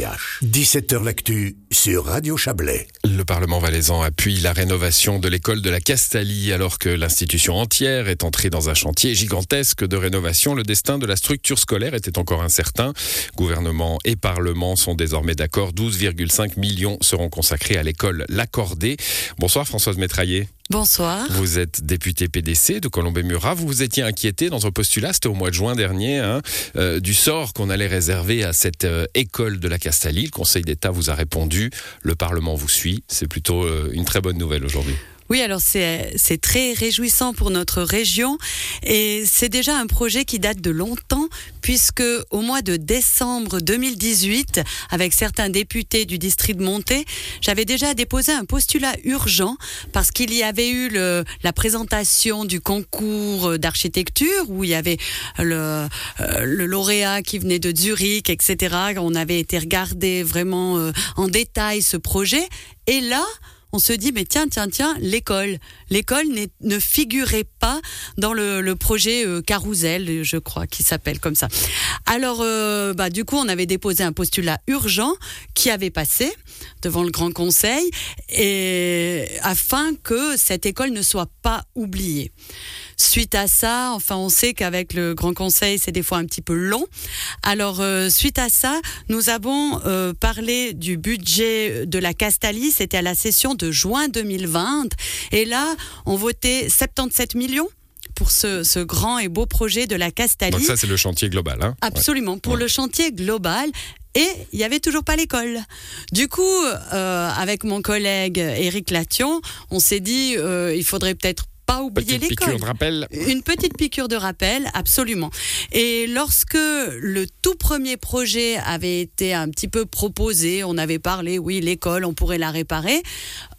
17h L'actu sur Radio Chablais. Le Parlement valaisan appuie la rénovation de l'école de la Castalie alors que l'institution entière est entrée dans un chantier gigantesque de rénovation. Le destin de la structure scolaire était encore incertain. Gouvernement et Parlement sont désormais d'accord. 12,5 millions seront consacrés à l'école L'Accordé. Bonsoir Françoise Métraillé. Bonsoir. Vous êtes député PDC de Colombey-Murat. Vous vous étiez inquiété dans un postulat, c'était au mois de juin dernier, hein, euh, du sort qu'on allait réserver à cette euh, école de la Castalie. Le Conseil d'État vous a répondu. Le Parlement vous suit. C'est plutôt euh, une très bonne nouvelle aujourd'hui. Oui, alors c'est très réjouissant pour notre région et c'est déjà un projet qui date de longtemps puisque au mois de décembre 2018, avec certains députés du district de Monté, j'avais déjà déposé un postulat urgent parce qu'il y avait eu le, la présentation du concours d'architecture où il y avait le, euh, le lauréat qui venait de Zurich, etc. On avait été regarder vraiment euh, en détail ce projet et là, on se dit mais tiens tiens tiens l'école. L'école ne figurait pas dans le, projet euh, Carousel je crois qui s'appelle comme ça. Alors euh, bah du coup on avait déposé un postulat urgent qui avait passé devant le Grand Conseil et afin que cette école ne soit pas oubliée Suite à ça, enfin, on sait qu'avec le Grand Conseil, c'est des fois un petit peu long. Alors, euh, suite à ça, nous avons euh, parlé du budget de la Castalie. C'était à la session de juin 2020. Et là, on votait 77 millions pour ce, grand et beau projet de la Castalie. Donc ça, c'est le chantier global. Hein Absolument, pour le chantier global. Et il n'y avait toujours pas l'école. Du coup, euh, avec mon collègue Éric Lation, on s'est dit, il faudrait peut-être pas oublier l'école. Une petite piqûre de rappel, absolument. Et lorsque le tout premier projet avait été un petit peu proposé, on avait parlé, oui, l'école, on pourrait la réparer.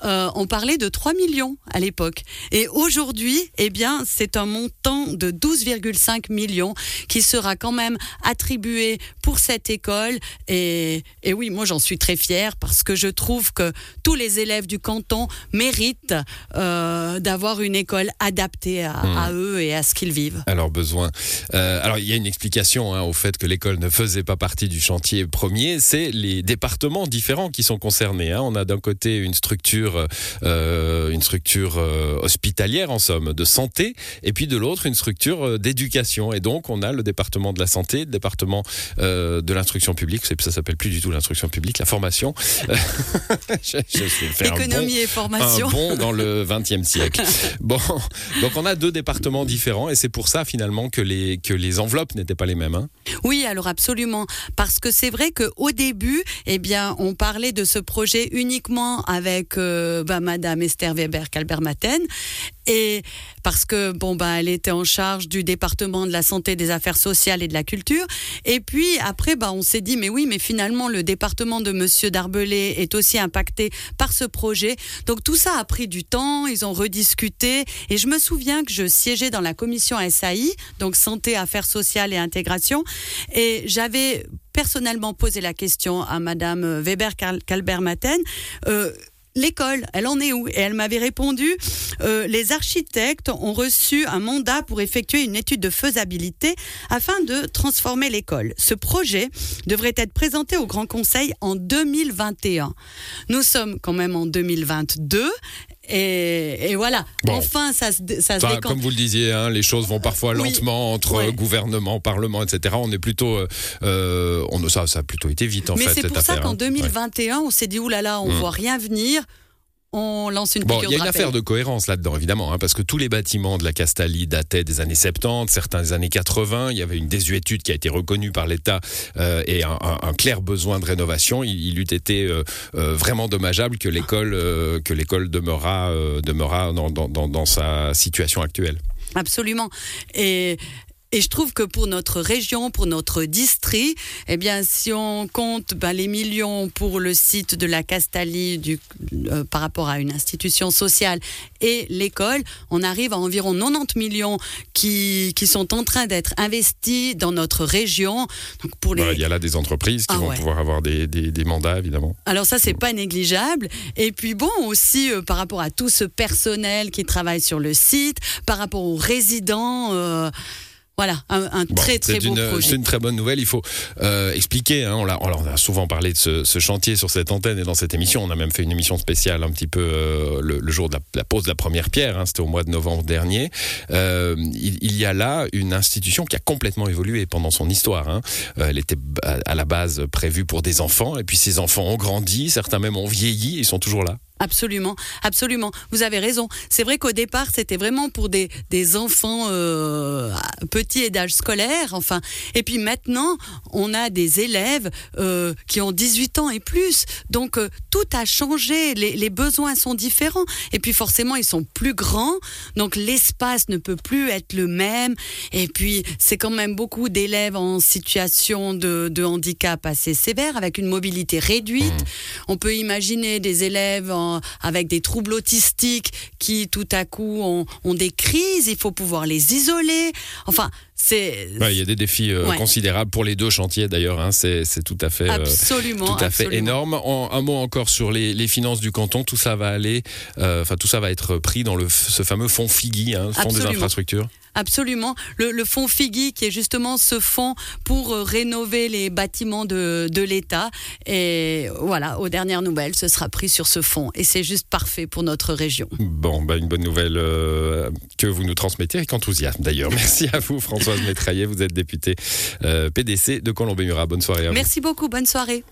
Euh, on parlait de 3 millions à l'époque. Et aujourd'hui, eh bien, c'est un montant de 12,5 millions qui sera quand même attribué pour cette école. Et, et oui, moi, j'en suis très fière parce que je trouve que tous les élèves du canton méritent euh, d'avoir une école adaptée à, hmm. eux et à ce qu'ils vivent. Alors, besoin. Euh, alors, il y a une explication hein, au fait que l'école ne faisait pas partie du chantier premier. C'est les départements différents qui sont concernés. Hein. On a d'un côté une structure euh, une structure euh, hospitalière en somme, de santé, et puis de l'autre une structure d'éducation. Et donc on a le département de la santé, le département de l'instruction publique, ça s'appelle plus du tout l'instruction publique, la formation. Économie et formation. Un bon dans le 20e siècle. Bon, donc on a deux départements différents et c'est pour ça finalement que les, que les enveloppes n'étaient pas les mêmes. Hein. Oui, alors absolument. Parce que c'est vrai qu'au début, eh bien, on parlait de ce projet uniquement avec euh, bah, Madame Esther Weber Calbermaten et parce que bon bah elle était en charge du département de la santé, des affaires sociales et de la culture. Et puis après bah on s'est dit mais oui mais finalement le département de Monsieur Darbelé est aussi impacté par ce projet. Donc tout ça a pris du temps. Ils ont rediscuté et je me souviens que je siégeais dans la commission SAI donc santé, affaires sociales et intégration et j'avais personnellement posé la question à Madame Weber Calbermaten. Euh, l'école, elle en est où? Et elle m'avait répondu, euh, les architectes ont reçu un mandat pour effectuer une étude de faisabilité afin de transformer l'école. Ce projet devrait être présenté au Grand Conseil en 2021. Nous sommes quand même en 2022 et, voilà. Enfin, ça, ça se Comme vous le disiez, hein, les choses vont parfois lentement entre gouvernement, parlement, etc. On est plutôt, euh, on, ça, ça a plutôt été vite en fait. Mais c'est pour ça qu'en 2021, hein. on s'est dit oulala, là là, on ne mm. voit rien venir on lance une Bon, il y a une affaire de cohérence là-dedans, évidemment, hein, parce que tous les bâtiments de la Castalie dataient des années 70, certains des années 80. Il y avait une désuétude qui a été reconnue par l'État euh, et un, clair besoin de rénovation. Il, eût été euh, euh, vraiment dommageable que l'école que l'école demeura, demeura dans, dans, sa situation actuelle. Absolument. Et et je trouve que pour notre région, pour notre district, eh bien, si on compte ben, les millions pour le site de la Castalie du, euh, par rapport à une institution sociale et l'école, on arrive à environ 90 millions qui, qui sont en train d'être investis dans notre région. Donc pour les... il y a là des entreprises qui ah vont pouvoir avoir des, des, mandats, évidemment. Alors ça, c'est pas négligeable. Et puis bon, aussi euh, par rapport à tout ce personnel qui travaille sur le site, par rapport aux résidents. Euh, voilà, un, un Bon, très très beau une, projet. C'est une très bonne nouvelle. Il faut euh, expliquer. hein, on, a souvent parlé de ce, ce chantier sur cette antenne et dans cette émission. On a même fait une émission spéciale un petit peu euh, le, le jour de la, la pose de la première pierre. hein, C'était au mois de novembre dernier. Euh, il, il y a là une institution qui a complètement évolué pendant son histoire. hein. Elle était à la base prévue pour des enfants et puis ces enfants ont grandi. Certains même ont vieilli. Ils sont toujours là. Absolument, absolument. Vous avez raison. C'est vrai qu'au départ, c'était vraiment pour des, des enfants euh, petits et d'âge scolaire. Enfin, et puis maintenant, on a des élèves euh, qui ont 18 ans et plus. Donc euh, tout a changé. Les, les besoins sont différents. Et puis forcément, ils sont plus grands. Donc l'espace ne peut plus être le même. Et puis c'est quand même beaucoup d'élèves en situation de, de handicap assez sévère, avec une mobilité réduite. On peut imaginer des élèves en- avec des troubles autistiques qui tout à coup ont, ont des crises, il faut pouvoir les isoler. Enfin, Ouais, il y a des défis euh, Ouais. considérables pour les deux chantiers d'ailleurs. hein. C'est tout à fait. euh, absolument, Tout à fait absolument. énorme. En- un mot encore sur les, les finances du canton. Tout ça va aller, euh, enfin tout ça va être pris dans le, ce fameux fonds Figui, hein, fonds des infrastructures. Absolument. Le, le fonds Figui, qui est justement ce fonds pour rénover les bâtiments de, de l'État. Et voilà, aux dernières nouvelles, ce sera pris sur ce fonds. Et c'est juste parfait pour notre région. Bon, bah, une bonne nouvelle que vous nous transmettez avec enthousiasme d'ailleurs. Merci à vous, Françoise. Vous êtes députée euh, PDC de Colombey-Murat. Bonne soirée. Merci beaucoup. Bonne soirée.